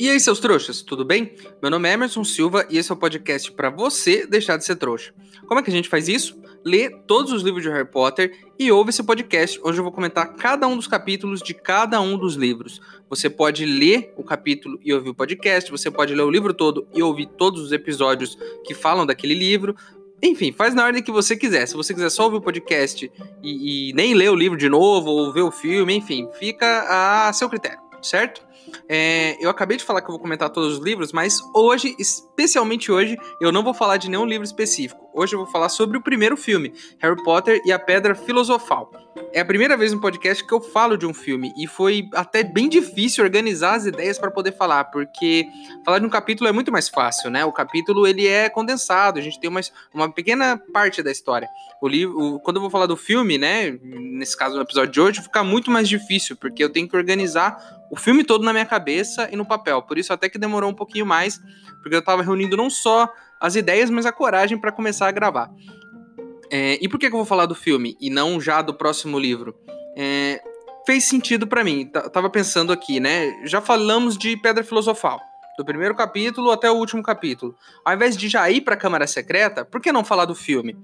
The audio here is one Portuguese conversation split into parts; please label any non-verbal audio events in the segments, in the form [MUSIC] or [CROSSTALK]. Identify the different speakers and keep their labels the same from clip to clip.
Speaker 1: E aí, seus trouxas, tudo bem? Meu nome é Emerson Silva e esse é o podcast para você deixar de ser trouxa. Como é que a gente faz isso? Lê todos os livros de Harry Potter e ouve esse podcast, onde eu vou comentar cada um dos capítulos de cada um dos livros. Você pode ler o capítulo e ouvir o podcast, você pode ler o livro todo e ouvir todos os episódios que falam daquele livro. Enfim, faz na ordem que você quiser. Se você quiser só ouvir o podcast e, e nem ler o livro de novo ou ver o filme, enfim, fica a seu critério, certo? É, eu acabei de falar que eu vou comentar todos os livros, mas hoje, especialmente hoje, eu não vou falar de nenhum livro específico. Hoje eu vou falar sobre o primeiro filme, Harry Potter e a Pedra Filosofal. É a primeira vez no podcast que eu falo de um filme e foi até bem difícil organizar as ideias para poder falar, porque falar de um capítulo é muito mais fácil, né? O capítulo ele é condensado, a gente tem uma, uma pequena parte da história. O livro, quando eu vou falar do filme, né? Nesse caso no episódio de hoje, fica muito mais difícil, porque eu tenho que organizar o filme todo na minha cabeça e no papel. Por isso até que demorou um pouquinho mais, porque eu estava reunindo não só as ideias, mas a coragem para começar a gravar. É, e por que, que, eu vou falar do filme e não já do próximo livro? É, fez sentido para mim. Tava pensando aqui, né? Já falamos de Pedra Filosofal, do primeiro capítulo até o último capítulo. Ao invés de já ir para a Câmara Secreta, por que não falar do filme?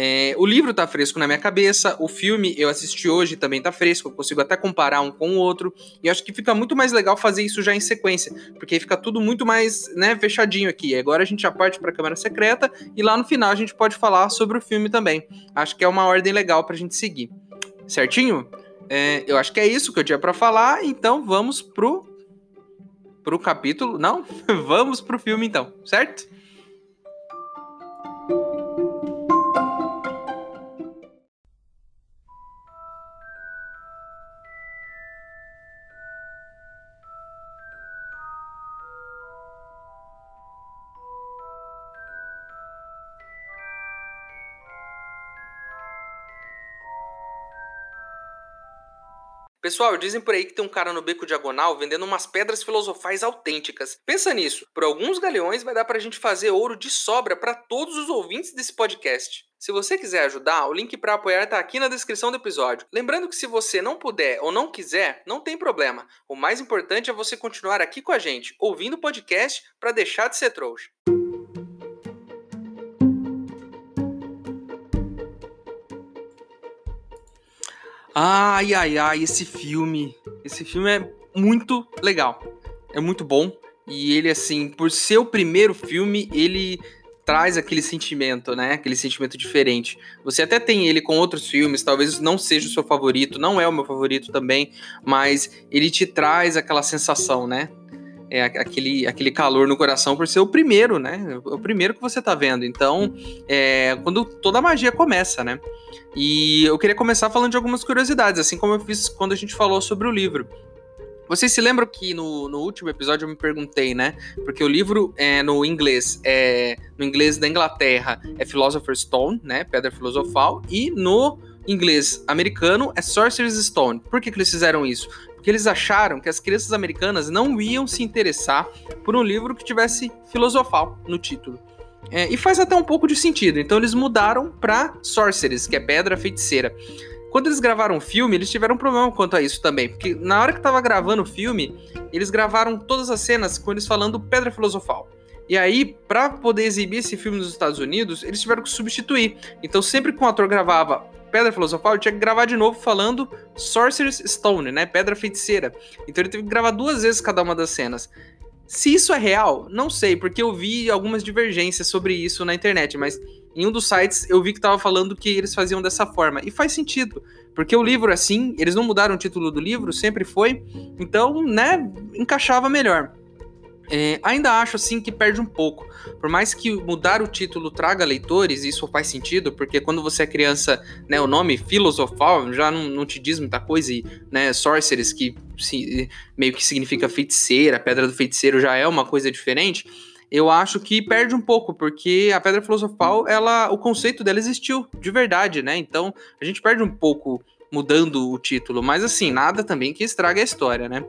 Speaker 1: É, o livro tá fresco na minha cabeça, o filme eu assisti hoje também tá fresco, eu consigo até comparar um com o outro, e acho que fica muito mais legal fazer isso já em sequência, porque aí fica tudo muito mais, né, fechadinho aqui. Agora a gente já parte pra Câmara Secreta, e lá no final a gente pode falar sobre o filme também. Acho que é uma ordem legal pra gente seguir. Certinho? É, eu acho que é isso que eu tinha para falar, então vamos pro pro capítulo. Não? [LAUGHS] vamos pro filme então, certo? Pessoal, dizem por aí que tem um cara no beco diagonal vendendo umas pedras filosofais autênticas. Pensa nisso, por alguns galeões vai dar pra gente fazer ouro de sobra para todos os ouvintes desse podcast. Se você quiser ajudar, o link para apoiar está aqui na descrição do episódio. Lembrando que se você não puder ou não quiser, não tem problema. O mais importante é você continuar aqui com a gente, ouvindo o podcast para deixar de ser trouxa. Ai, ai, ai, esse filme. Esse filme é muito legal. É muito bom. E ele, assim, por ser o primeiro filme, ele traz aquele sentimento, né? Aquele sentimento diferente. Você até tem ele com outros filmes, talvez não seja o seu favorito, não é o meu favorito também, mas ele te traz aquela sensação, né? É aquele, aquele calor no coração por ser o primeiro, né? O primeiro que você tá vendo. Então, é quando toda a magia começa, né? E eu queria começar falando de algumas curiosidades, assim como eu fiz quando a gente falou sobre o livro. Vocês se lembram que no, no último episódio eu me perguntei, né? Porque o livro é no inglês, é no inglês da Inglaterra é Philosopher's Stone, né? Pedra Filosofal, e no inglês americano é Sorcerer's Stone. Por que, que eles fizeram isso? Porque eles acharam que as crianças americanas não iam se interessar por um livro que tivesse filosofal no título. É, e faz até um pouco de sentido. Então eles mudaram para Sorceress, que é pedra feiticeira. Quando eles gravaram o filme, eles tiveram um problema quanto a isso também, porque na hora que tava gravando o filme, eles gravaram todas as cenas com eles falando pedra filosofal. E aí, para poder exibir esse filme nos Estados Unidos, eles tiveram que substituir. Então, sempre que um ator gravava Pedra Filosofal, ele tinha que gravar de novo falando Sorcerer's Stone, né? Pedra Feiticeira. Então ele teve que gravar duas vezes cada uma das cenas. Se isso é real, não sei, porque eu vi algumas divergências sobre isso na internet, mas em um dos sites eu vi que tava falando que eles faziam dessa forma. E faz sentido, porque o livro, assim, eles não mudaram o título do livro, sempre foi, então, né, encaixava melhor. É, ainda acho assim que perde um pouco. Por mais que mudar o título traga leitores, isso faz sentido, porque quando você é criança, né, o nome filosofal já não, não te diz muita coisa, e né, sorceress, que se, meio que significa feiticeira, pedra do feiticeiro já é uma coisa diferente. Eu acho que perde um pouco, porque a pedra filosofal, ela, o conceito dela existiu de verdade, né? Então a gente perde um pouco mudando o título, mas assim, nada também que estrague a história, né?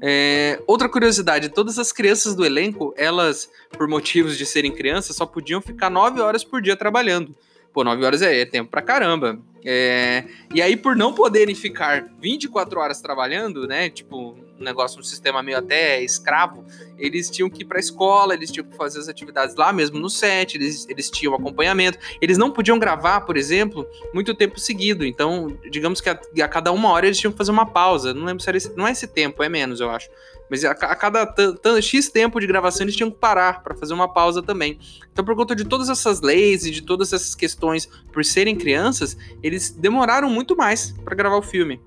Speaker 1: É, outra curiosidade, todas as crianças do elenco, elas, por motivos de serem crianças, só podiam ficar 9 horas por dia trabalhando. Pô, 9 horas é, é tempo pra caramba. É, e aí, por não poderem ficar 24 horas trabalhando, né? Tipo, negócio, um sistema meio até escravo, eles tinham que ir pra escola, eles tinham que fazer as atividades lá mesmo no set, eles, eles tinham acompanhamento. Eles não podiam gravar, por exemplo, muito tempo seguido. Então, digamos que a, a cada uma hora eles tinham que fazer uma pausa. Não lembro se era esse, não é esse tempo, é menos, eu acho. Mas a, a cada X tempo de gravação eles tinham que parar para fazer uma pausa também. Então, por conta de todas essas leis e de todas essas questões, por serem crianças, eles demoraram muito mais para gravar o filme.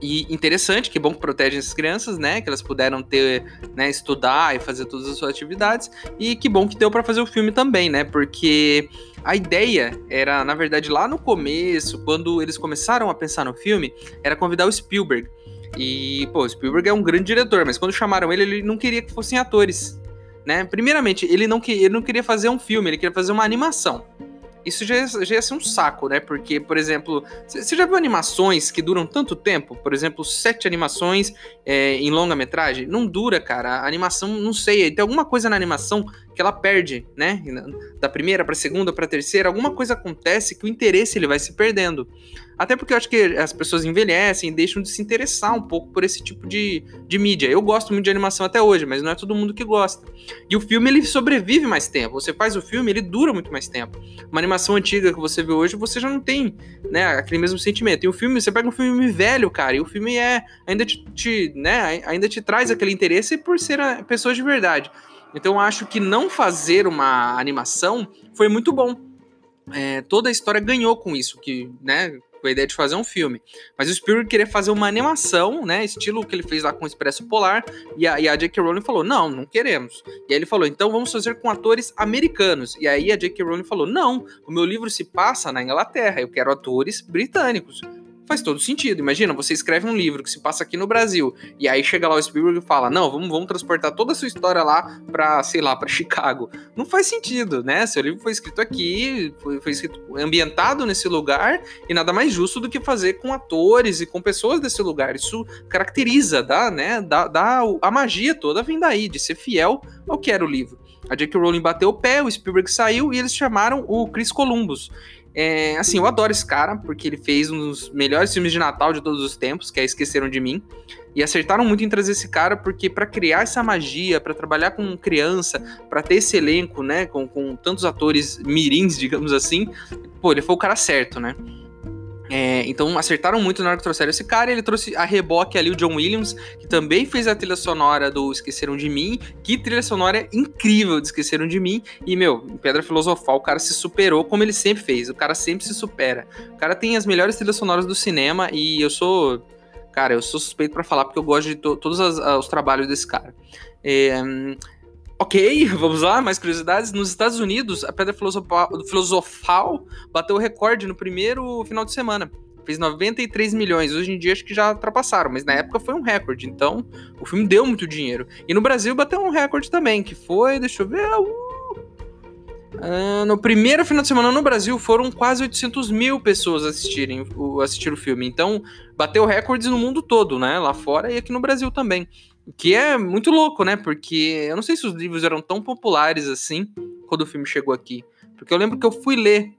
Speaker 1: E interessante, que bom que protegem essas crianças, né? Que elas puderam ter, né, estudar e fazer todas as suas atividades. E que bom que deu para fazer o filme também, né? Porque a ideia era, na verdade, lá no começo, quando eles começaram a pensar no filme, era convidar o Spielberg. E, pô, o Spielberg é um grande diretor, mas quando chamaram ele, ele não queria que fossem atores. Né? Primeiramente, ele não, que, ele não queria fazer um filme, ele queria fazer uma animação isso já, já ia ser um saco, né? Porque, por exemplo, você já viu animações que duram tanto tempo? Por exemplo, sete animações é, em longa-metragem? Não dura, cara. A animação, não sei, tem alguma coisa na animação que ela perde, né? Da primeira para segunda para terceira, alguma coisa acontece que o interesse ele vai se perdendo. Até porque eu acho que as pessoas envelhecem e deixam de se interessar um pouco por esse tipo de, de mídia. Eu gosto muito de animação até hoje, mas não é todo mundo que gosta. E o filme ele sobrevive mais tempo. Você faz o filme, ele dura muito mais tempo. Uma animação antiga que você vê hoje, você já não tem, né, aquele mesmo sentimento. E o filme, você pega um filme velho, cara, e o filme é ainda te, te né, ainda te traz aquele interesse por ser pessoas de verdade. Então acho que não fazer uma animação foi muito bom. É, toda a história ganhou com isso, que, né, com a ideia de fazer um filme. Mas o Spielberg queria fazer uma animação, né? Estilo que ele fez lá com o Expresso Polar. E a, e a J.K. Rowling falou: não, não queremos. E aí ele falou: então vamos fazer com atores americanos. E aí a J.K. Rowling falou: não, o meu livro se passa na Inglaterra, eu quero atores britânicos faz todo sentido. Imagina, você escreve um livro que se passa aqui no Brasil, e aí chega lá o Spielberg e fala: Não, vamos, vamos transportar toda a sua história lá pra, sei lá, pra [LAUGHS] Chicago. Não faz sentido, né? Seu livro foi escrito aqui, foi, foi escrito ambientado nesse lugar, e nada mais justo do que fazer com atores e com pessoas desse lugar. Isso caracteriza, dá, né? Dá, dá a magia toda vem daí, de ser fiel ao que era o livro. A J.K. Rowling bateu o pé, o Spielberg saiu e eles chamaram o Chris Columbus. É, assim, eu adoro esse cara, porque ele fez um dos melhores filmes de Natal de todos os tempos, que é Esqueceram de Mim. E acertaram muito em trazer esse cara, porque para criar essa magia, para trabalhar com criança, para ter esse elenco, né, com, com tantos atores mirins, [LAUGHS] digamos assim, pô, ele foi o cara certo, né? É, então acertaram muito na hora que trouxeram esse cara. Ele trouxe a reboque ali o John Williams, que também fez a trilha sonora do Esqueceram de Mim. Que trilha sonora incrível de Esqueceram de Mim. E, meu, Pedra Filosofal, o cara se superou como ele sempre fez. O cara sempre se supera. O cara tem as melhores trilhas sonoras do cinema e eu sou. Cara, eu sou suspeito para falar porque eu gosto de to todos as, os trabalhos desse cara. É, Ok, [LAUGHS] vamos lá, mais curiosidades. Nos Estados Unidos, a Pedra Filosofal, bateu o recorde no primeiro final de semana. Fez 93 milhões. Hoje em dia acho que já ultrapassaram, mas na época foi um recorde. Então, o filme deu muito dinheiro. E no Brasil bateu um recorde também, que foi, deixa eu ver. Uh, no primeiro final de semana no Brasil foram quase 800 mil pessoas assistirem, uh, assistir o filme. Então, bateu recordes no mundo todo, né? Lá fora e aqui no Brasil também. Que é muito louco, né? Porque eu não sei se os livros eram tão populares assim quando o filme chegou aqui. Porque eu lembro que eu fui ler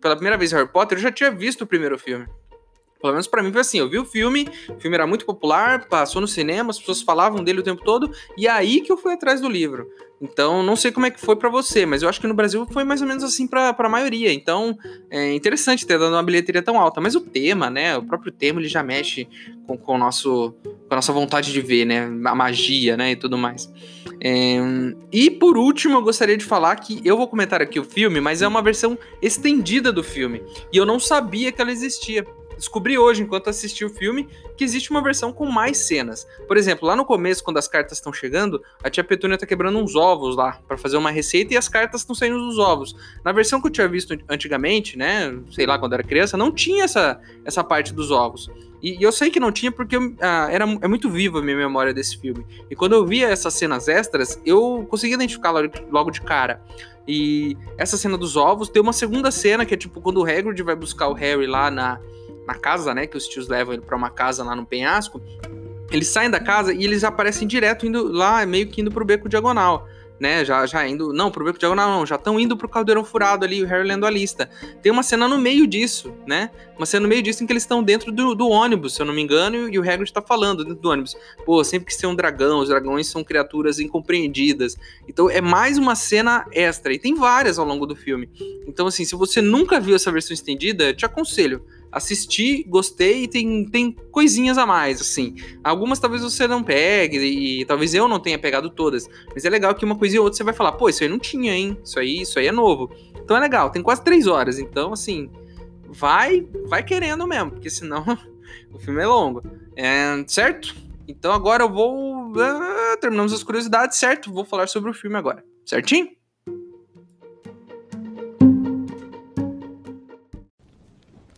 Speaker 1: pela primeira vez Harry Potter, eu já tinha visto o primeiro filme. Pelo menos para mim foi assim, eu vi o filme, o filme era muito popular, passou no cinema, as pessoas falavam dele o tempo todo, e é aí que eu fui atrás do livro. Então, não sei como é que foi para você, mas eu acho que no Brasil foi mais ou menos assim para a maioria. Então, é interessante ter dado uma bilheteria tão alta. Mas o tema, né? O próprio tema, ele já mexe com, com, o nosso, com a nossa vontade de ver, né? A magia, né? E tudo mais. É, e por último, eu gostaria de falar que eu vou comentar aqui o filme, mas é uma versão estendida do filme. E eu não sabia que ela existia. Descobri hoje, enquanto assisti o filme, que existe uma versão com mais cenas. Por exemplo, lá no começo, quando as cartas estão chegando, a tia Petúnia tá quebrando uns ovos lá para fazer uma receita e as cartas estão saindo dos ovos. Na versão que eu tinha visto antigamente, né, sei lá, quando era criança, não tinha essa, essa parte dos ovos. E, e eu sei que não tinha porque ah, era, é muito viva a minha memória desse filme. E quando eu via essas cenas extras, eu conseguia identificar logo de cara. E essa cena dos ovos, tem uma segunda cena que é tipo quando o Hagrid vai buscar o Harry lá na, na casa, né? Que os tios levam ele pra uma casa lá no penhasco. Eles saem da casa e eles aparecem direto indo lá, meio que indo pro beco diagonal. né? Já, já indo. Não, pro beco diagonal não, já estão indo pro caldeirão furado ali, o Harry lendo a lista. Tem uma cena no meio disso, né? Uma cena no meio disso em que eles estão dentro do, do, ônibus, se eu não me engano, e o Hagrid tá falando dentro do ônibus. Pô, sempre que ser um dragão, os dragões são criaturas incompreendidas. Então é mais uma cena extra. E tem várias ao longo do filme. Então, assim, se você nunca viu essa versão estendida, te aconselho assisti, gostei e tem, tem coisinhas a mais, assim. Algumas talvez você não pegue, e talvez eu não tenha pegado todas. Mas é legal que uma coisa e outra você vai falar, pô, isso aí não tinha, hein? Isso aí, isso aí é novo. Então é legal, tem quase três horas. Então, assim, vai, vai querendo mesmo, porque senão [LAUGHS] o filme é longo. É, certo? Então agora eu vou. Uh, terminamos as curiosidades, certo? Vou falar sobre o filme agora. Certinho?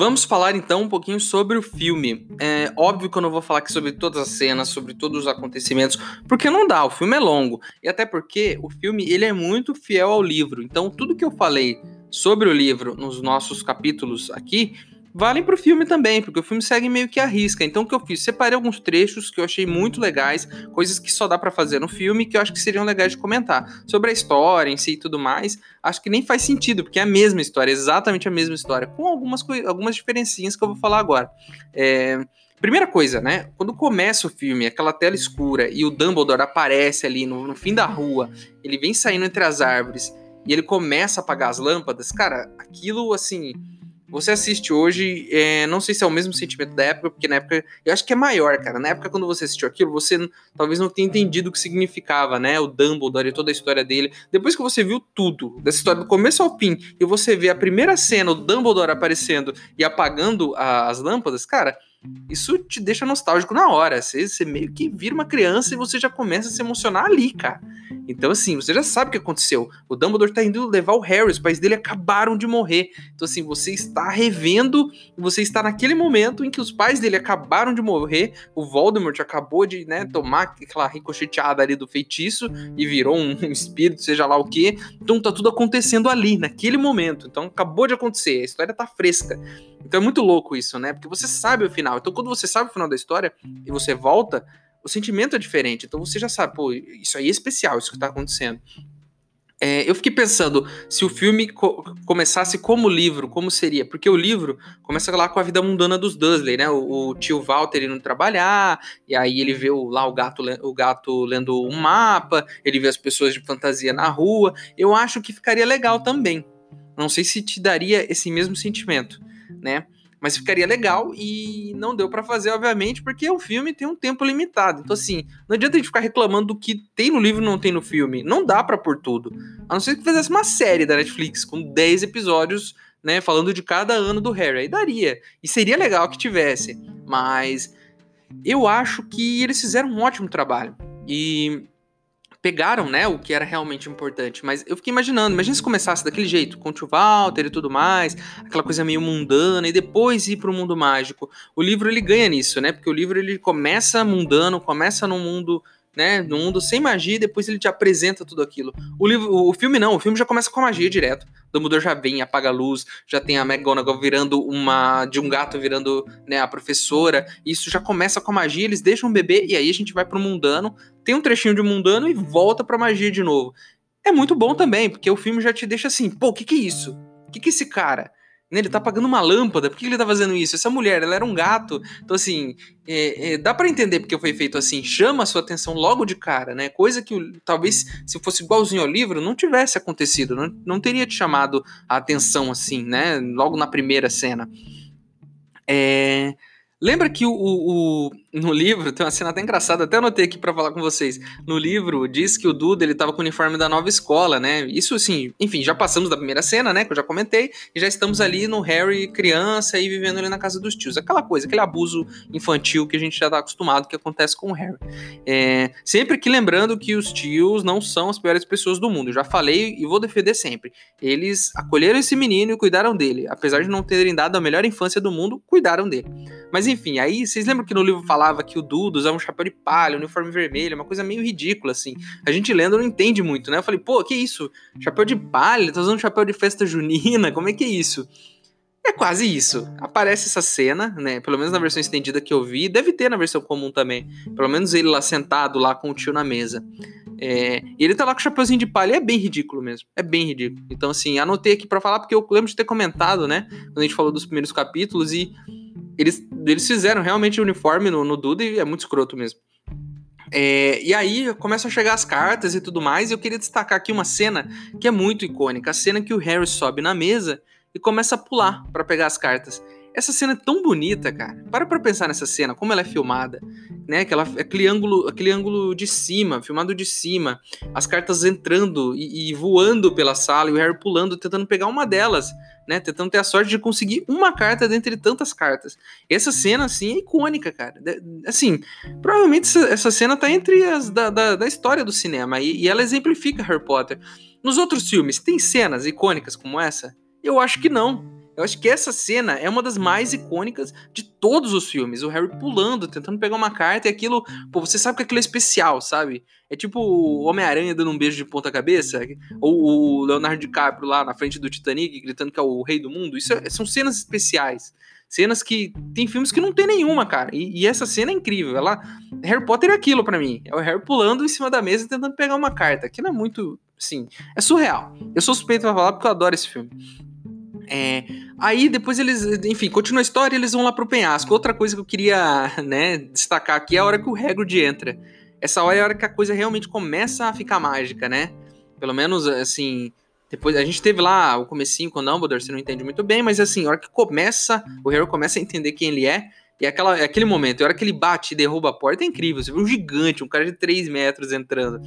Speaker 1: Vamos falar então um pouquinho sobre o filme. É óbvio que eu não vou falar aqui sobre todas as cenas, sobre todos os acontecimentos, porque não dá, o filme é longo. E até porque o filme ele é muito fiel ao livro. Então tudo que eu falei sobre o livro nos nossos capítulos aqui, valem pro filme também, porque o filme segue meio que a risca. Então o que eu fiz? Separei alguns trechos que eu achei muito legais, coisas que só dá para fazer no filme que eu acho que seriam legais de comentar. Sobre a história em si e tudo mais, acho que nem faz sentido, porque é a mesma história, exatamente a mesma história, com algumas, algumas diferencinhas que eu vou falar agora. É... Primeira coisa, né? Quando começa o filme, aquela tela escura e o Dumbledore aparece ali no, no fim da rua, ele vem saindo entre as árvores e ele começa a apagar as lâmpadas, cara, aquilo assim você assiste hoje, é, não sei se é o mesmo sentimento da época, porque na época, eu acho que é maior, cara. Na época, quando você assistiu aquilo, você talvez não tenha entendido o que significava, né? O Dumbledore e toda a história dele. Depois que você viu tudo, dessa história do começo ao fim, e você vê a primeira cena, o Dumbledore aparecendo e apagando a, as lâmpadas, cara, isso te deixa nostálgico na hora. Você, você, meio que vira uma criança e você já começa a se emocionar ali, cara. Então, assim, você já sabe o que aconteceu. O Dumbledore tá indo levar o Harry, os pais dele acabaram de morrer. Então, assim, você está revendo, você está naquele momento em que os pais dele acabaram de morrer, o Voldemort acabou de, né, tomar aquela ricocheteada ali do feitiço e virou um, um espírito, seja lá o que. Então, tá tudo acontecendo ali, naquele momento. Então, acabou de acontecer, a história tá fresca. Então é muito louco isso, né? Porque você sabe o final. Então quando você sabe o final da história e você volta, o sentimento é diferente. Então você já sabe, pô, isso aí é especial, isso que tá acontecendo. É, eu fiquei pensando, se o filme co começasse como livro, como seria? Porque o livro começa lá com a vida mundana dos Dursley, né? O, o tio Walter indo trabalhar, e aí ele vê o, lá o gato, o gato lendo um mapa, ele vê as pessoas de fantasia na rua. Eu acho que ficaria legal também. Não sei se te daria esse mesmo sentimento né? Mas ficaria legal e não deu para fazer, obviamente, porque o filme tem um tempo limitado. Então, assim, não adianta a gente ficar reclamando do que tem no livro e não tem no filme. Não dá para pôr tudo. A não ser que fizesse uma série da Netflix com 10 episódios, né, falando de cada ano do Harry. Aí daria. E seria legal que tivesse. Mas eu acho que eles fizeram um ótimo trabalho. E pegaram, né, o que era realmente importante. Mas eu fiquei imaginando, imagina se começasse daquele jeito, com o tio Walter e tudo mais, aquela coisa meio mundana, e depois ir para o mundo mágico. O livro ele ganha nisso, né? Porque o livro ele começa mundano, começa num mundo né, no mundo sem magia, e depois ele te apresenta tudo aquilo. O livro, o filme não, o filme já começa com a magia direto. Dumbledore já vem, apaga a luz, já tem a McGonagall virando uma de um gato virando, né, a professora. Isso já começa com a magia, eles deixam o bebê e aí a gente vai pro mundano, tem um trechinho de mundano e volta pra magia de novo. É muito bom também, porque o filme já te deixa assim, pô, o que que é isso? O que que é esse cara? Né, ele tá apagando uma lâmpada, por que ele tá fazendo isso? Essa mulher, ela era um gato. Então, assim, é, é, dá para entender porque foi feito assim, chama a sua atenção logo de cara, né? Coisa que talvez, se fosse igualzinho ao livro, não tivesse acontecido, não, não teria te chamado a atenção assim, né? Logo na primeira cena. É, Lembra que o, o, no livro, tem uma cena até engraçada, até anotei aqui para falar com vocês. No livro, diz que o Duda, ele tava com o uniforme da nova escola, né? Isso, assim, enfim, já passamos da primeira cena, né? Que eu já comentei, e já estamos ali no Harry criança e vivendo ali na casa dos tios. Aquela coisa, aquele abuso infantil que a gente já tá acostumado que acontece com o Harry. É, sempre que lembrando que os tios não são as piores pessoas do mundo. Já falei e vou defender sempre. Eles acolheram esse menino e cuidaram dele. Apesar de não terem dado a melhor infância do mundo, cuidaram dele. Mas enfim, aí vocês lembram que no livro falava que o Dudo usava um chapéu de palha, um uniforme vermelho, uma coisa meio ridícula, assim. A gente lendo não entende muito, né? Eu falei, pô, que isso? Chapéu de palha? Tá usando chapéu de festa junina? Como é que é isso? É quase isso. Aparece essa cena, né? Pelo menos na versão estendida que eu vi. Deve ter na versão comum também. Pelo menos ele lá sentado lá com o tio na mesa. É, e ele tá lá com o chapeuzinho de palha. É bem ridículo mesmo. É bem ridículo. Então, assim, anotei aqui para falar porque eu lembro de ter comentado, né? Quando a gente falou dos primeiros capítulos. E eles, eles fizeram realmente o uniforme no, no Duda e é muito escroto mesmo. É, e aí começam a chegar as cartas e tudo mais, e eu queria destacar aqui uma cena que é muito icônica, a cena que o Harry sobe na mesa e começa a pular para pegar as cartas. Essa cena é tão bonita, cara. Para pra pensar nessa cena, como ela é filmada, né? Aquela, aquele, ângulo, aquele ângulo de cima, filmado de cima, as cartas entrando e, e voando pela sala e o Harry pulando, tentando pegar uma delas né? Tentando ter a sorte de conseguir uma carta dentre tantas cartas. Essa cena, assim, é icônica, cara. Assim, provavelmente essa, essa cena tá entre as da, da, da história do cinema e, e ela exemplifica Harry Potter. Nos outros filmes, tem cenas icônicas como essa? Eu acho que não. Eu acho que essa cena é uma das mais icônicas de todos os filmes. O Harry pulando, tentando pegar uma carta e aquilo. Pô, você sabe que aquilo é especial, sabe? É tipo o Homem-Aranha dando um beijo de ponta-cabeça, ou o Leonardo DiCaprio lá na frente do Titanic gritando que é o rei do mundo. Isso é, são cenas especiais. Cenas que. Tem filmes que não tem nenhuma, cara. E, e essa cena é incrível. Ela. Harry Potter é aquilo para mim. É o Harry pulando em cima da mesa tentando pegar uma carta. Aquilo é muito. Sim, é surreal. Eu sou suspeito pra falar porque eu adoro esse filme. É, aí depois eles, enfim, continua a história eles vão lá pro penhasco. Outra coisa que eu queria, né, destacar aqui é a hora que o Hagrid entra. Essa hora é a hora que a coisa realmente começa a ficar mágica, né? Pelo menos, assim, depois a gente teve lá o comecinho com o Dumbledore, você não entende muito bem, mas assim, a hora que começa, o Harry começa a entender quem ele é, e aquela, aquele momento, a hora que ele bate e derruba a porta, é incrível. Você vê um gigante, um cara de 3 metros entrando.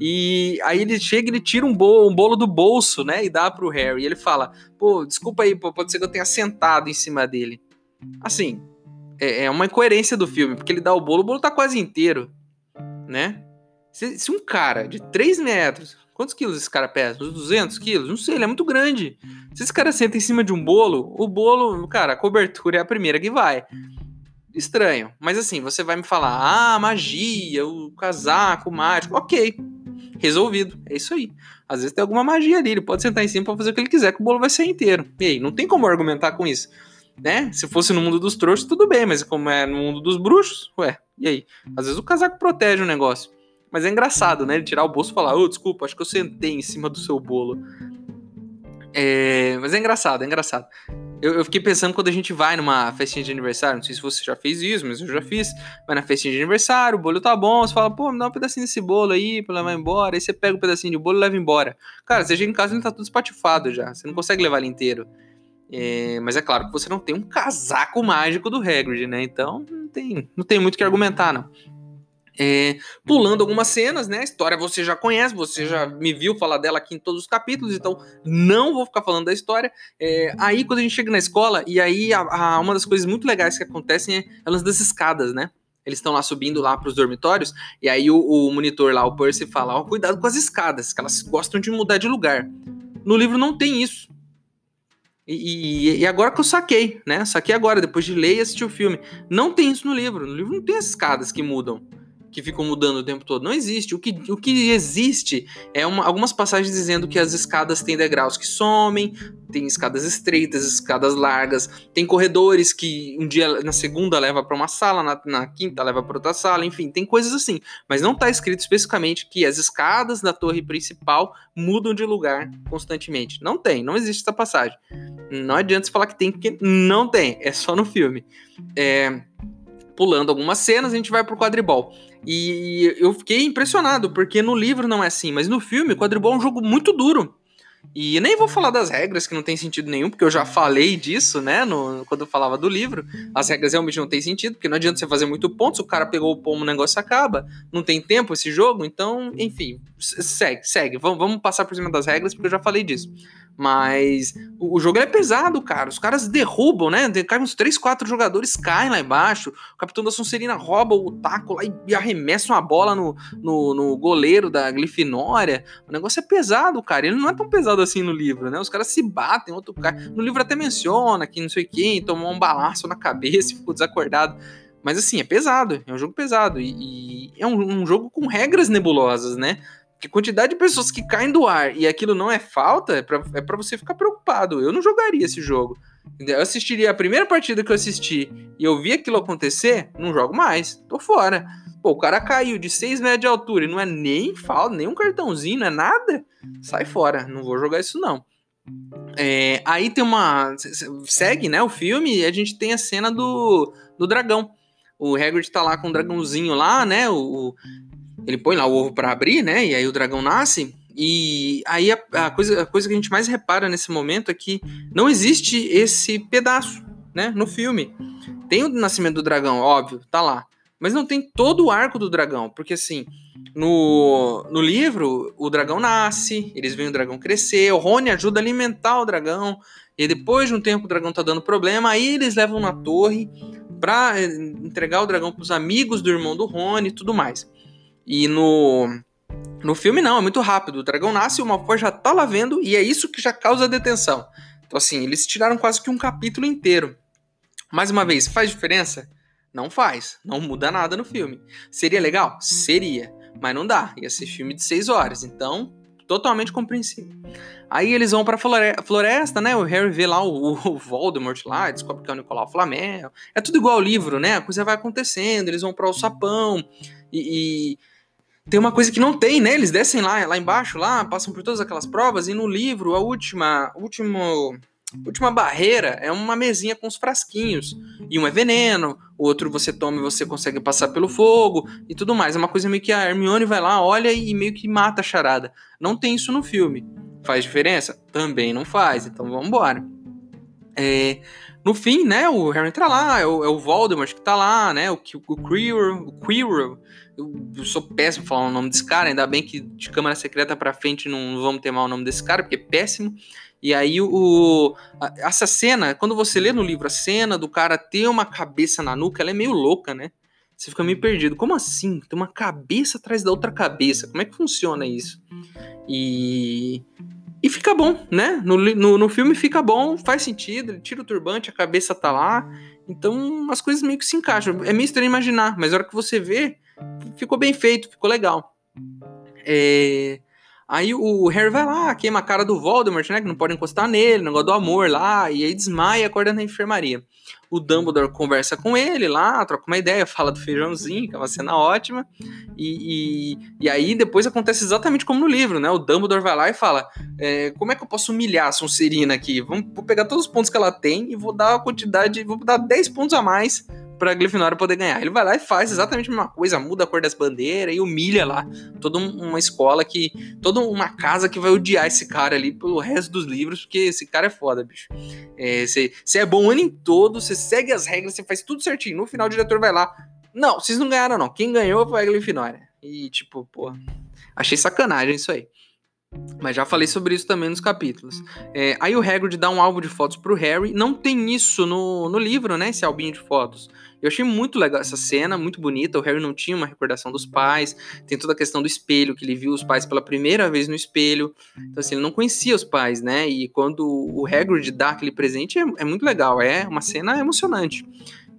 Speaker 1: E aí ele chega e ele tira um bolo, um bolo do bolso, né? E dá pro Harry. E ele fala: pô, desculpa aí, pô, pode ser que eu tenha sentado em cima dele. Assim, é, é uma incoerência do filme, porque ele dá o bolo, o bolo tá quase inteiro, né? Se, se um cara de 3 metros, quantos quilos esse cara pesa? Uns 200 quilos? Não sei, ele é muito grande. Se esse cara senta em cima de um bolo, o bolo, cara, a cobertura é a primeira que vai estranho. Mas assim, você vai me falar, ah, magia, o casaco mágico, ok. Resolvido. É isso aí. Às vezes tem alguma magia ali, ele pode sentar em cima para fazer o que ele quiser, que o bolo vai ser inteiro. E aí, não tem como argumentar com isso. Né? Se fosse no mundo dos trouxas, tudo bem, mas como é no mundo dos bruxos, ué, e aí? Às vezes o casaco protege o negócio. Mas é engraçado, né? Ele tirar o bolso e falar, ô, oh, desculpa, acho que eu sentei em cima do seu bolo. É... Mas é engraçado, é engraçado. Eu, eu, fiquei pensando quando a gente vai numa festinha de aniversário, não sei se você já fez isso, mas eu já fiz. Vai na festinha de aniversário, o bolo tá bom, você fala, pô, me dá um pedacinho desse bolo aí pra levar embora. Aí você pega o um pedacinho de bolo e leva embora. Cara, você chega em casa ele tá tudo espatifado já, você não consegue levar ele inteiro. É, mas é claro que você não tem um casaco mágico do Hagrid, né? Então não tem, não tem muito o que argumentar, não. É, pulando algumas cenas, né? A história você já conhece, você já me viu falar dela aqui em todos os capítulos, então não vou ficar falando da história. É, aí, quando a gente chega na escola, e aí a, a, uma das coisas muito legais que acontecem é elas das escadas, né? Eles estão lá subindo lá para os dormitórios, e aí o, o, monitor lá, o Percy, fala: Ó, oh, cuidado com as escadas, que elas gostam de mudar de lugar. No livro não tem isso. E, e, e, agora que eu saquei, né? Saquei agora, depois de ler e assistir o filme. Não tem isso no livro. No livro não tem as escadas que mudam que ficam mudando o tempo todo. Não existe. O que, o que existe é uma, algumas passagens dizendo que as escadas têm degraus que somem, tem escadas estreitas, escadas largas, tem corredores que um dia na segunda leva para uma sala, na, na quinta leva para outra sala, enfim, tem coisas assim. Mas não está escrito especificamente que as escadas da torre principal mudam de lugar constantemente. Não tem, não existe essa passagem. Não adianta você falar que tem, porque não tem. É só no filme. É, pulando algumas cenas, a gente vai pro quadribol. E eu fiquei impressionado, porque no livro não é assim, mas no filme, quadribol é um jogo muito duro. E nem vou falar das regras, que não tem sentido nenhum, porque eu já falei disso, né, no, quando eu falava do livro. As regras realmente não tem sentido, porque não adianta você fazer muito ponto, se o cara pegou o pomo, o negócio acaba. Não tem tempo esse jogo, então, enfim, segue, segue. Vamos, vamos passar por cima das regras, porque eu já falei disso. Mas o, jogo é pesado, cara. Os caras derrubam, né? Caem uns 3, 4 jogadores, caem lá embaixo. O capitão da Sonserina rouba o taco lá e arremessa uma bola no, no, no, goleiro da Glifinória. O negócio é pesado, cara. Ele não é tão pesado assim no livro, né? Os caras se batem, outro cara. No livro até menciona que não sei quem tomou um balaço na cabeça e ficou desacordado. Mas assim, é pesado, é um jogo pesado. E, e é um, um, jogo com regras nebulosas, né? Que quantidade de pessoas que caem do ar e aquilo não é falta, é pra, é você ficar preocupado. Eu não jogaria esse jogo. Eu assistiria a primeira partida que eu assisti e eu vi aquilo acontecer, não jogo mais. Tô fora. Pô, o cara caiu de 6 metros de altura e não é nem falta, nem um cartãozinho, não é nada. Sai fora, não vou jogar isso não. É, aí tem uma. Segue, né? O filme e a gente tem a cena do, do dragão. O Hagrid tá lá com o dragãozinho lá, né? O, ele põe lá o ovo para abrir, né? E aí o dragão nasce. E aí a, a, coisa, a coisa que a gente mais repara nesse momento é que não existe esse pedaço, né? No filme. Tem o nascimento do dragão, óbvio, tá lá. Mas não tem todo o arco do dragão, porque assim, no, no livro, o dragão nasce, eles veem o dragão crescer, o Rony ajuda a alimentar o dragão, e depois de um tempo o dragão tá dando problema, aí eles levam na torre pra eh, entregar o dragão pros amigos do irmão do Rony e tudo mais. E no, no filme não, é muito rápido. O dragão nasce, o Malfoy já tá lá vendo e é isso que já causa detenção. Então assim, eles tiraram quase que um capítulo inteiro. Mais uma vez, faz diferença? Não faz, não muda nada no filme. Seria legal? Seria, mas não dá. Ia ser filme de seis horas, então totalmente compreensível. Aí eles vão pra floresta, né? O Harry vê lá o, o Voldemort lá, descobre que é o Nicolau Flamel. É tudo igual ao livro, né? A coisa vai acontecendo, eles vão para o sapão e, e tem uma coisa que não tem, né? Eles descem lá, lá embaixo, lá, passam por todas aquelas provas, e no livro, a última, último, última barreira é uma mesinha com os frasquinhos. E um é veneno, o outro você toma e você consegue passar pelo fogo e tudo mais. É uma coisa meio que a Hermione vai lá, olha e meio que mata a charada. Não tem isso no filme. Faz diferença? Também não faz, então vamos embora. É, no fim, né, o Harry entra lá, é o, é o Voldemort que tá lá, né, o, o Quirrell, o Quirrell, eu, sou péssimo falar o nome desse cara, ainda bem que de Câmara Secreta pra frente não vamos ter mal o nome desse cara, porque é péssimo. E aí o, essa cena, quando você lê no livro a cena do cara ter uma cabeça na nuca, ela é meio louca, né? Você fica meio perdido. Como assim? Tem uma cabeça atrás da outra cabeça. Como é que funciona isso? E e fica bom, né? No, no, no, filme fica bom, faz sentido, ele tira o turbante, a cabeça tá lá. Então as coisas meio que se encaixam. É meio estranho imaginar, mas a hora que você vê, ficou bem feito, ficou legal. É... Aí o Harry vai lá, queima a cara do Voldemort, né? Que não pode encostar nele, negócio do amor lá, e aí desmaia e acorda na enfermaria. O Dumbledore conversa com ele lá, troca uma ideia, fala do feijãozinho, que é uma cena ótima. E, e, e aí depois acontece exatamente como no livro, né? O Dumbledore vai lá e fala: é, Como é que eu posso humilhar a Sonserina aqui? Vou pegar todos os pontos que ela tem e vou dar a quantidade, vou dar 10 pontos a mais pra Grifinória poder ganhar. Ele vai lá e faz exatamente a mesma coisa, muda a cor das bandeiras e humilha lá toda uma escola que. toda uma casa que vai odiar esse cara ali pelo resto dos livros, porque esse cara é foda, bicho. Você é, é, bom o ano em todo, você segue as regras, você faz tudo certinho. No final o diretor vai lá. Não, vocês não ganharam, não. Quem ganhou foi a Grifinória. E, tipo, pô, achei sacanagem isso aí. Mas já falei sobre isso também nos capítulos. É, aí o Hagrid dá um álbum de fotos pro Harry. Não tem isso no, no livro, né? Esse albinho de fotos. Eu achei muito legal essa cena, muito bonita. O Harry não tinha uma recordação dos pais. Tem toda a questão do espelho, que ele viu os pais pela primeira vez no espelho. Então, assim, ele não conhecia os pais, né? E quando o Hagrid dá aquele presente, é, é muito legal. É uma cena emocionante.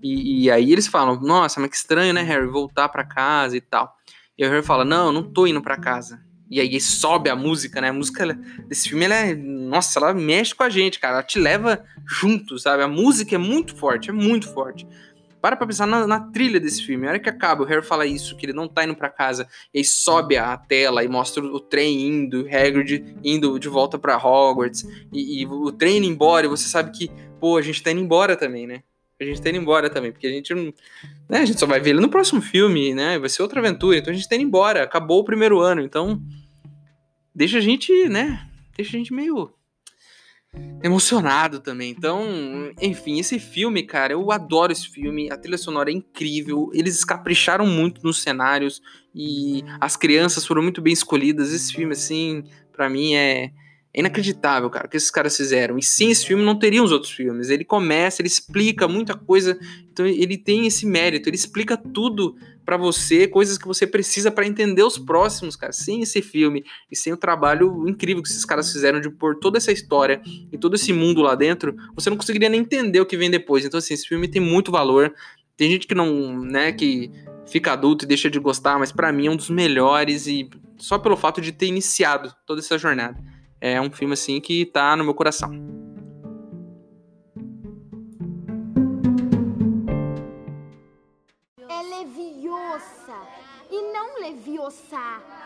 Speaker 1: E, e, aí eles falam: Nossa, mas que estranho, né, Harry, voltar para casa e tal. E o Harry fala: Não, não tô indo para casa. E aí sobe a música, né? A música desse filme, ela é. Nossa, ela mexe com a gente, cara. Ela te leva junto, sabe? A música é muito forte, é muito forte. Para pra pensar na, na, trilha desse filme. A hora que acaba, o Harry fala isso, que ele não tá indo para casa, e aí sobe a tela e mostra o, trem indo, o Hagrid indo de volta para Hogwarts, e, e, o trem indo embora, e você sabe que, pô, a gente tá indo embora também, né? A gente tá indo embora também, porque a gente não. Né, a gente só vai ver ele no próximo filme, né? Vai ser outra aventura, então a gente tá indo embora. Acabou o primeiro ano, então. Deixa a gente, né? deixa a gente meio emocionado também. Então, enfim, esse filme, cara, eu adoro esse filme. A trilha sonora é incrível. Eles capricharam muito nos cenários e as crianças foram muito bem escolhidas. Esse filme, assim, para mim é é inacreditável, cara, o que esses caras fizeram. E sem esse filme não teriam os outros filmes. Ele começa, ele explica muita coisa, então ele tem esse mérito, ele explica tudo para você, coisas que você precisa para entender os próximos, cara. Sem esse filme e sem o trabalho incrível que esses caras fizeram de pôr toda essa história e todo esse mundo lá dentro, você não conseguiria nem entender o que vem depois. Então assim, esse filme tem muito valor. Tem gente que não, né, que fica adulto e deixa de gostar, mas para mim é um dos melhores e só pelo fato de ter iniciado toda essa jornada é um filme assim que tá no meu coração.
Speaker 2: É leviosa e não leviosa.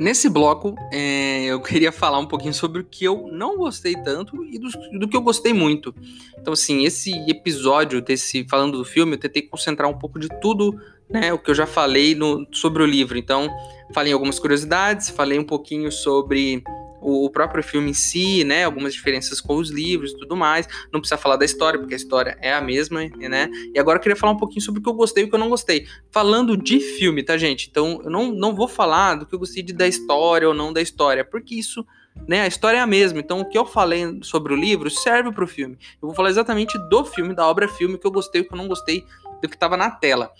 Speaker 1: Nesse bloco, é, eu [LAUGHS] queria falar um pouquinho sobre o que eu não gostei tanto e do, do, que eu gostei muito. Então, assim, esse episódio desse falando do filme, eu tentei concentrar um pouco de tudo né, o que eu já falei no, sobre o livro. Então, falei algumas curiosidades, falei um pouquinho sobre o, o, próprio filme em si, né, algumas diferenças com os livros e tudo mais. Não precisa falar da história, porque a história é a mesma, né? E agora eu queria falar um pouquinho sobre o que eu gostei e o que eu não gostei. Falando de filme, tá, gente? Então, eu não, não vou falar do que eu gostei de, da história ou não da história, porque isso né? A história é a mesma. Então, o que eu falei sobre o livro serve para o filme. Eu vou falar exatamente do filme, da obra filme, que eu gostei, o que eu não gostei do que estava na tela.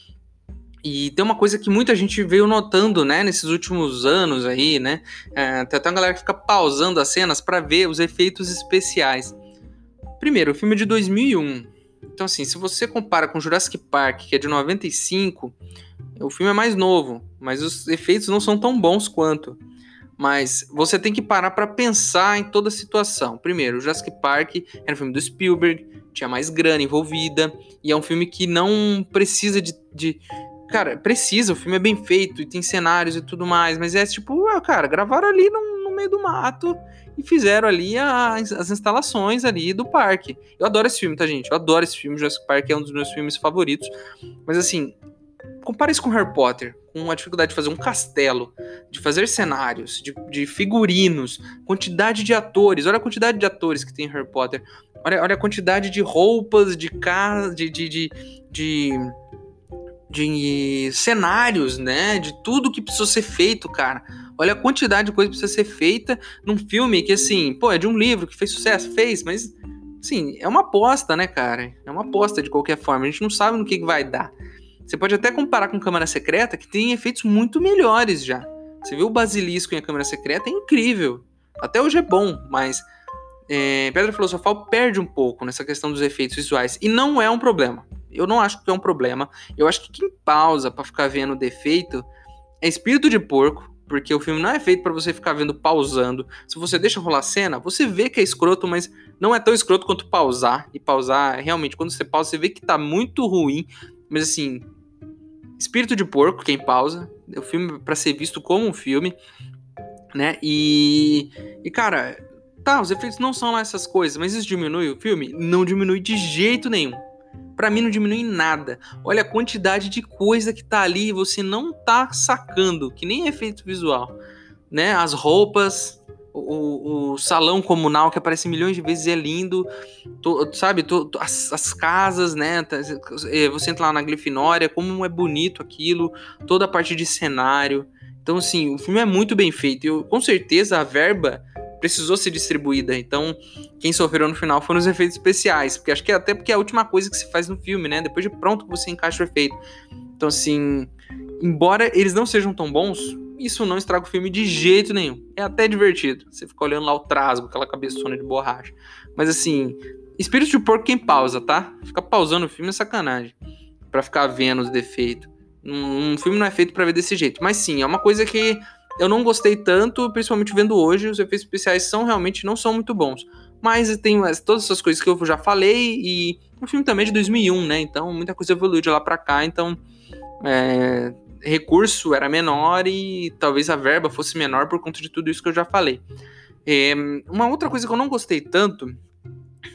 Speaker 1: E tem uma coisa que muita gente veio notando, né, nesses últimos anos aí, né? É, tem até uma galera que fica pausando as cenas para ver os efeitos especiais. Primeiro, o filme é de 2001. Então, assim, se você compara com Jurassic Park, que é de 95, o filme é mais novo, mas os efeitos não são tão bons quanto. Mas você tem que parar para pensar em toda a situação. Primeiro, Jurassic Park era um filme do Spielberg, tinha mais grana envolvida, e é um filme que não precisa de, de Cara, precisa, o filme é bem feito e tem cenários e tudo mais, mas é tipo, ah, cara, gravaram ali no, no meio do mato e fizeram ali as, as, instalações ali do parque. Eu adoro esse filme, tá, gente? Eu adoro esse filme, Jurassic Park é um dos meus filmes favoritos. Mas assim, compare isso com Harry Potter, com a dificuldade de fazer um castelo, de fazer cenários, de, de figurinos, quantidade de atores. Olha a quantidade de atores que tem em Harry Potter. Olha, olha a quantidade de roupas, de casa, de, de, de, de de cenários, né? De tudo que precisou ser feito, cara. Olha a quantidade de coisa que precisa ser feita num filme que, assim, pô, é de um livro que fez sucesso, fez, mas, assim, é uma aposta, né, cara? É uma aposta de qualquer forma. A gente não sabe no que, que vai dar. Você pode até comparar com Câmara Secreta, que tem efeitos muito melhores já. Você viu o Basilisco em A Câmara Secreta? É incrível. Até hoje é bom, mas é, Pedra Filosofal perde um pouco nessa questão dos efeitos visuais. E não é um problema. Eu não acho que é um problema. Eu acho que quem pausa para ficar vendo defeito é espírito de porco, porque o filme não é feito para você ficar vendo pausando. Se você deixa rolar a cena, você vê que é escroto, mas não é tão escroto quanto pausar. E pausar, realmente, quando você pausa, você vê que tá muito ruim. Mas assim, espírito de porco, quem pausa. O filme para ser visto como um filme, né? E, e cara, tá, os efeitos não são lá essas coisas, mas isso diminui o filme? Não diminui de jeito nenhum para mim não diminui nada. Olha a quantidade de coisa que tá ali e você não tá sacando, que nem efeito visual, né? As roupas, o, o, salão comunal que aparece milhões de vezes é lindo, to, sabe? To, as, as, casas, né? Tá, é, você entra lá na Grifinória, como é bonito aquilo, toda a parte de cenário. Então, assim, o filme é muito bem feito. Eu, com certeza a verba precisou ser distribuída. Então, quem sofreu no final foram os efeitos especiais. Porque acho que é até porque é a última coisa que se faz no filme, né? Depois de pronto você encaixa o efeito. Então, assim, embora eles não sejam tão bons, isso não estraga o filme de jeito nenhum. É até divertido. Você fica olhando lá o trasgo, aquela cabeçona de borracha. Mas assim, espírito de porco quem pausa, tá? Fica pausando o filme é sacanagem. para ficar vendo os defeitos. Um filme não é feito para ver desse jeito. Mas sim, é uma coisa que eu não gostei tanto, principalmente vendo hoje, os efeitos especiais são realmente não são muito bons. Mas tem todas essas coisas que eu já falei e o filme também é de 2001, né? Então muita coisa evoluiu de lá para cá, então é, recurso era menor e talvez a verba fosse menor por conta de tudo isso que eu já falei. É, uma outra coisa que eu não gostei tanto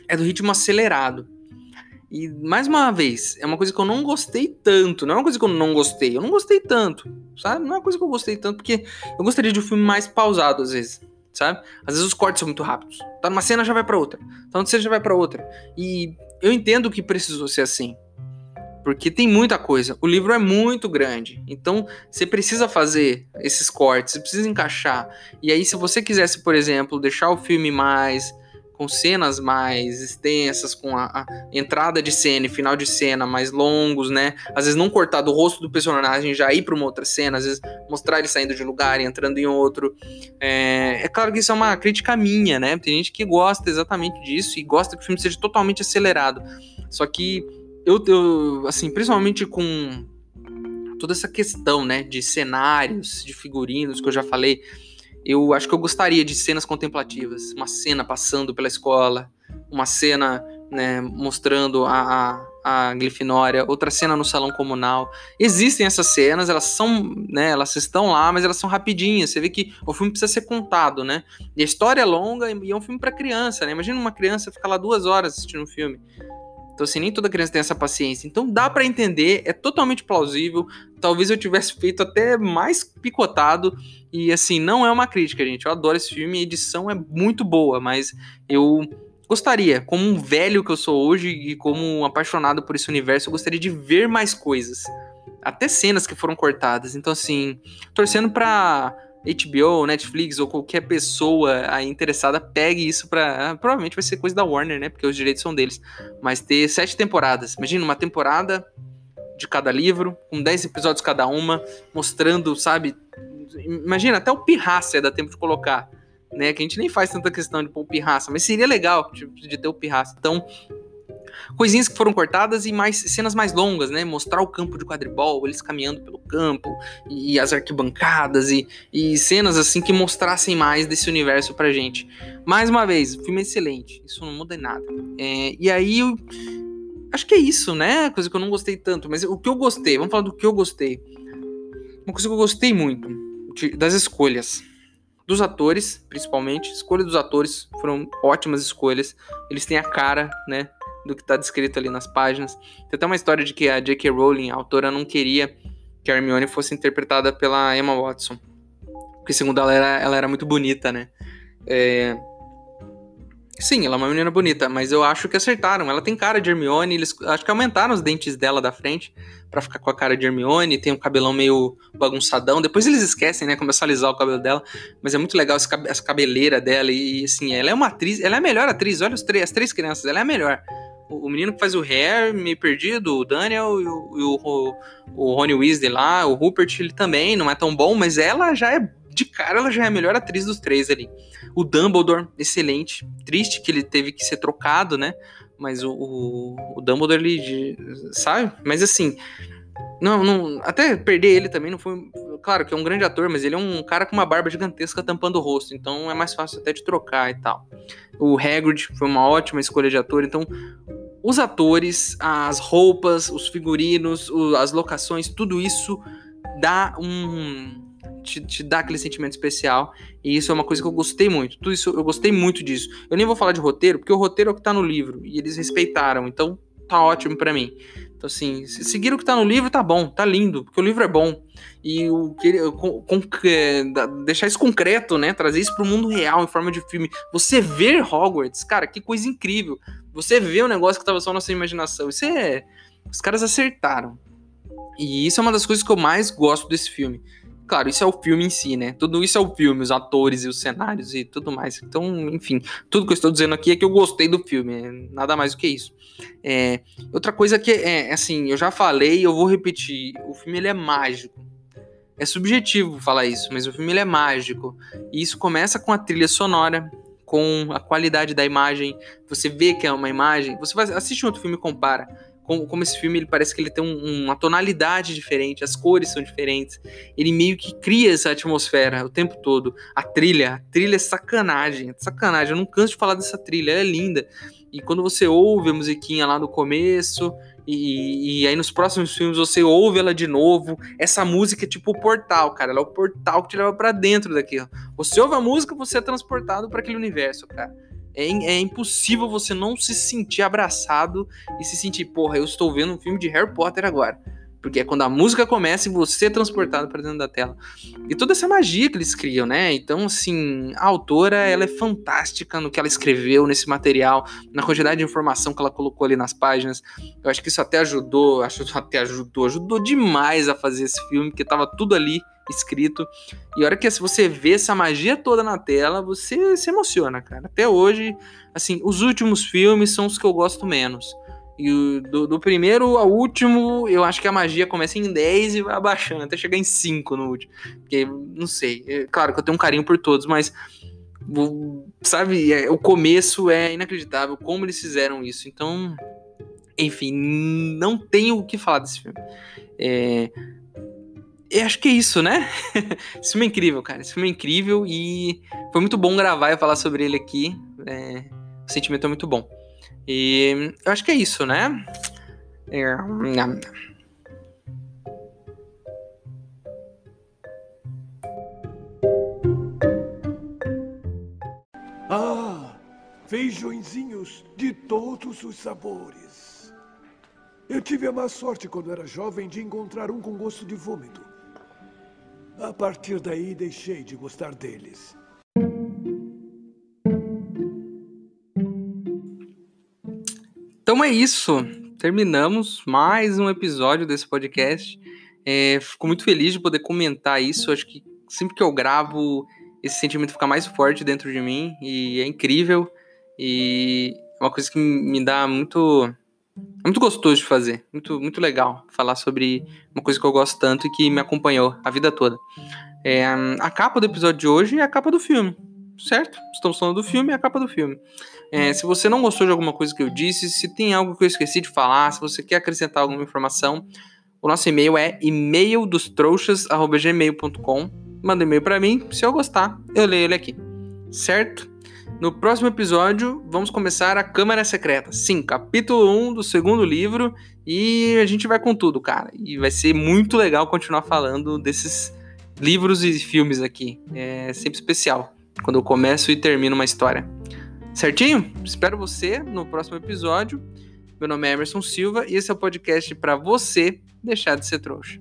Speaker 1: é do ritmo acelerado. E, mais uma vez, é uma coisa que eu não gostei tanto. Não é uma coisa que eu não gostei. Eu não gostei tanto, sabe? Não é uma coisa que eu gostei tanto, porque eu gostaria de um filme mais pausado, às vezes, sabe? Às vezes os cortes são muito rápidos. Tá numa cena, já vai para outra. Tá numa cena, já vai para outra. E eu entendo que precisou ser assim. Porque tem muita coisa. O livro é muito grande. Então, você precisa fazer esses cortes, você precisa encaixar. E aí, se você quisesse, por exemplo, deixar o filme mais com cenas mais extensas, com a, a, entrada de cena e final de cena mais longos, né? Às vezes não cortar do rosto do personagem já ir para uma outra cena, às vezes mostrar ele saindo de lugar e entrando em outro. É, é, claro que isso é uma crítica minha, né? Tem gente que gosta exatamente disso e gosta que o filme seja totalmente acelerado. Só que eu, eu assim, principalmente com toda essa questão, né, de cenários, de figurinos que eu já falei, eu acho que eu gostaria de cenas contemplativas, uma cena passando pela escola, uma cena né, mostrando a, a, a Glifinória, outra cena no salão comunal. Existem essas cenas, elas são, né, elas estão lá, mas elas são rapidinhas. Você vê que o filme precisa ser contado, né? E a história é longa e é um filme para criança, né? Imagina uma criança ficar lá duas horas assistindo um filme. Então, assim, nem toda criança tem essa paciência. Então, dá para entender, é totalmente plausível. Talvez eu tivesse feito até mais picotado. E, assim, não é uma crítica, gente. Eu adoro esse filme, a edição é muito boa, mas eu gostaria, como um velho que eu sou hoje e como um apaixonado por esse universo, eu gostaria de ver mais coisas. Até cenas que foram cortadas. Então, assim, torcendo pra HBO, Netflix ou qualquer pessoa aí interessada pegue isso pra. Ah, provavelmente vai ser coisa da Warner, né? Porque os direitos são deles. Mas ter sete temporadas. Imagina uma temporada de cada livro, com dez episódios cada uma, mostrando, sabe? Imagina, até o Pirraça dá tempo de colocar. Né, que a gente nem faz tanta questão de pôr o pirraça, mas seria legal de, de ter o pirraça. Então, coisinhas que foram cortadas e mais cenas mais longas, né? Mostrar o campo de quadribol, eles caminhando pelo campo e as arquibancadas e, e cenas assim que mostrassem mais desse universo pra gente. Mais uma vez, filme excelente, isso não muda em nada. É, e aí eu acho que é isso, né? Coisa que eu não gostei tanto, mas o que eu gostei, vamos falar do que eu gostei. Uma coisa que eu gostei muito das escolhas dos atores, principalmente, escolha dos atores foram ótimas escolhas. Eles têm a cara, né, do que está descrito ali nas páginas. Tem até uma história de que a J.K. Rowling, a autora, não queria que a Hermione fosse interpretada pela Emma Watson. Porque, segundo ela, era, ela era muito bonita, né? É... Sim, ela é uma menina bonita, mas eu acho que acertaram. Ela tem cara de Hermione, eles acho que aumentaram os dentes dela da frente para ficar com a cara de Hermione, tem um cabelão meio bagunçadão. Depois eles esquecem, né, começar a alisar o cabelo dela, mas é muito legal essa cabeleira dela e assim, ela é uma atriz, ela é a melhor atriz. Olha os três, as três crianças, ela é a melhor o menino que faz o Hair, meio perdido, o Daniel e o, o, o Rony Weasley lá, o Rupert, ele também não é tão bom, mas ela já é, de cara, ela já é a melhor atriz dos três ali. O Dumbledore, excelente. Triste que ele teve que ser trocado, né? Mas o, o, o Dumbledore, ele, sabe? Mas assim, não, não, até perder ele também não foi. Claro que é um grande ator, mas ele é um cara com uma barba gigantesca tampando o rosto, então é mais fácil até de trocar e tal. O Hagrid foi uma ótima escolha de ator, então os atores, as roupas, os figurinos, as locações, tudo isso dá um. Te, te, dá aquele sentimento especial. E isso é uma coisa que eu gostei muito. Tudo isso eu gostei muito disso. Eu nem vou falar de roteiro, porque o roteiro é o que tá no livro. E eles respeitaram. Então tá ótimo para mim. Então, assim, se seguir o que tá no livro, tá bom, tá lindo, porque o livro é bom. E o que com, com, deixar isso concreto, né? Trazer isso pro mundo real em forma de filme. Você ver Hogwarts, cara, que coisa incrível. Você vê um negócio que tava só na sua imaginação. Isso é. Os caras acertaram. E isso é uma das coisas que eu mais gosto desse filme. Claro, isso é o filme em si, né? Tudo isso é o filme, os atores e os cenários e tudo mais. Então, enfim, tudo que eu estou dizendo aqui é que eu gostei do filme, é nada mais do que isso. É, outra coisa que é, assim, eu já falei eu vou repetir: o filme ele é mágico. É subjetivo falar isso, mas o filme ele é mágico. E isso começa com a trilha sonora, com a qualidade da imagem. Você vê que é uma imagem, você vai assistir outro filme e compara como, como esse filme ele parece que ele tem um, uma tonalidade diferente, as cores são diferentes. Ele meio que cria essa atmosfera o tempo todo. A trilha, a trilha é sacanagem, sacanagem. Eu não canso de falar dessa trilha, ela é linda. E quando você ouve a musiquinha lá no começo, e, e, aí nos próximos filmes você ouve ela de novo. Essa música é tipo o portal, cara. Ela é o portal que te leva para dentro daquilo. Você ouve a música, você é transportado para aquele universo, cara. É, é, impossível você não se sentir abraçado e se sentir, porra, eu estou vendo um filme de Harry Potter agora. Porque é quando a música começa e você é transportado para dentro da tela. E toda essa magia que eles criam, né? Então, assim, a autora, ela é fantástica no que ela escreveu nesse material, na quantidade de informação que ela colocou ali nas páginas. Eu acho que isso até ajudou, acho que até ajudou, ajudou demais a fazer esse filme, porque tava tudo ali escrito. E a hora que você vê essa magia toda na tela, você se emociona, cara. Até hoje, assim, os últimos filmes são os que eu gosto menos. E do, do, primeiro ao último, eu acho que a magia começa em 10 e vai abaixando, até chegar em 5 no último. Porque, não sei, é, claro que eu tenho um carinho por todos, mas. Sabe, é, o começo é inacreditável como eles fizeram isso. Então, enfim, não tenho o que falar desse filme. É, eu acho que é isso, né? [LAUGHS] Esse filme é incrível, cara. Esse filme é incrível e foi muito bom gravar e falar sobre ele aqui. É, o sentimento é muito bom. E eu acho que é isso, né? É...
Speaker 3: Ah, feijõezinhos de todos os sabores. Eu tive a má sorte quando era jovem de encontrar um com gosto de vômito. A partir daí, deixei de gostar deles.
Speaker 1: Então é isso. Terminamos mais um episódio desse podcast. É, fico muito feliz de poder comentar isso. Acho que sempre que eu gravo, esse sentimento fica mais forte dentro de mim e é incrível. E é uma coisa que me dá muito. É muito gostoso de fazer. Muito, muito legal falar sobre uma coisa que eu gosto tanto e que me acompanhou a vida toda. É, a capa do episódio de hoje é a capa do filme certo? Estamos falando do filme e a capa do filme. É, se você não gostou de alguma coisa que eu disse, se tem algo que eu esqueci de falar, se você quer acrescentar alguma informação, o nosso e-mail é e-maildostrouxas.gmail.com. Manda e-mail para mim, se eu gostar, eu leio ele aqui, certo? No próximo episódio, vamos começar a Câmara Secreta. Sim, capítulo 1 do segundo livro. E a gente vai com tudo, cara. E vai ser muito legal continuar falando desses livros e filmes aqui. É sempre especial quando eu começo e termino uma história. Certinho? Espero você no próximo episódio. Meu nome é Emerson Silva e esse é o podcast para você deixar de ser trouxa.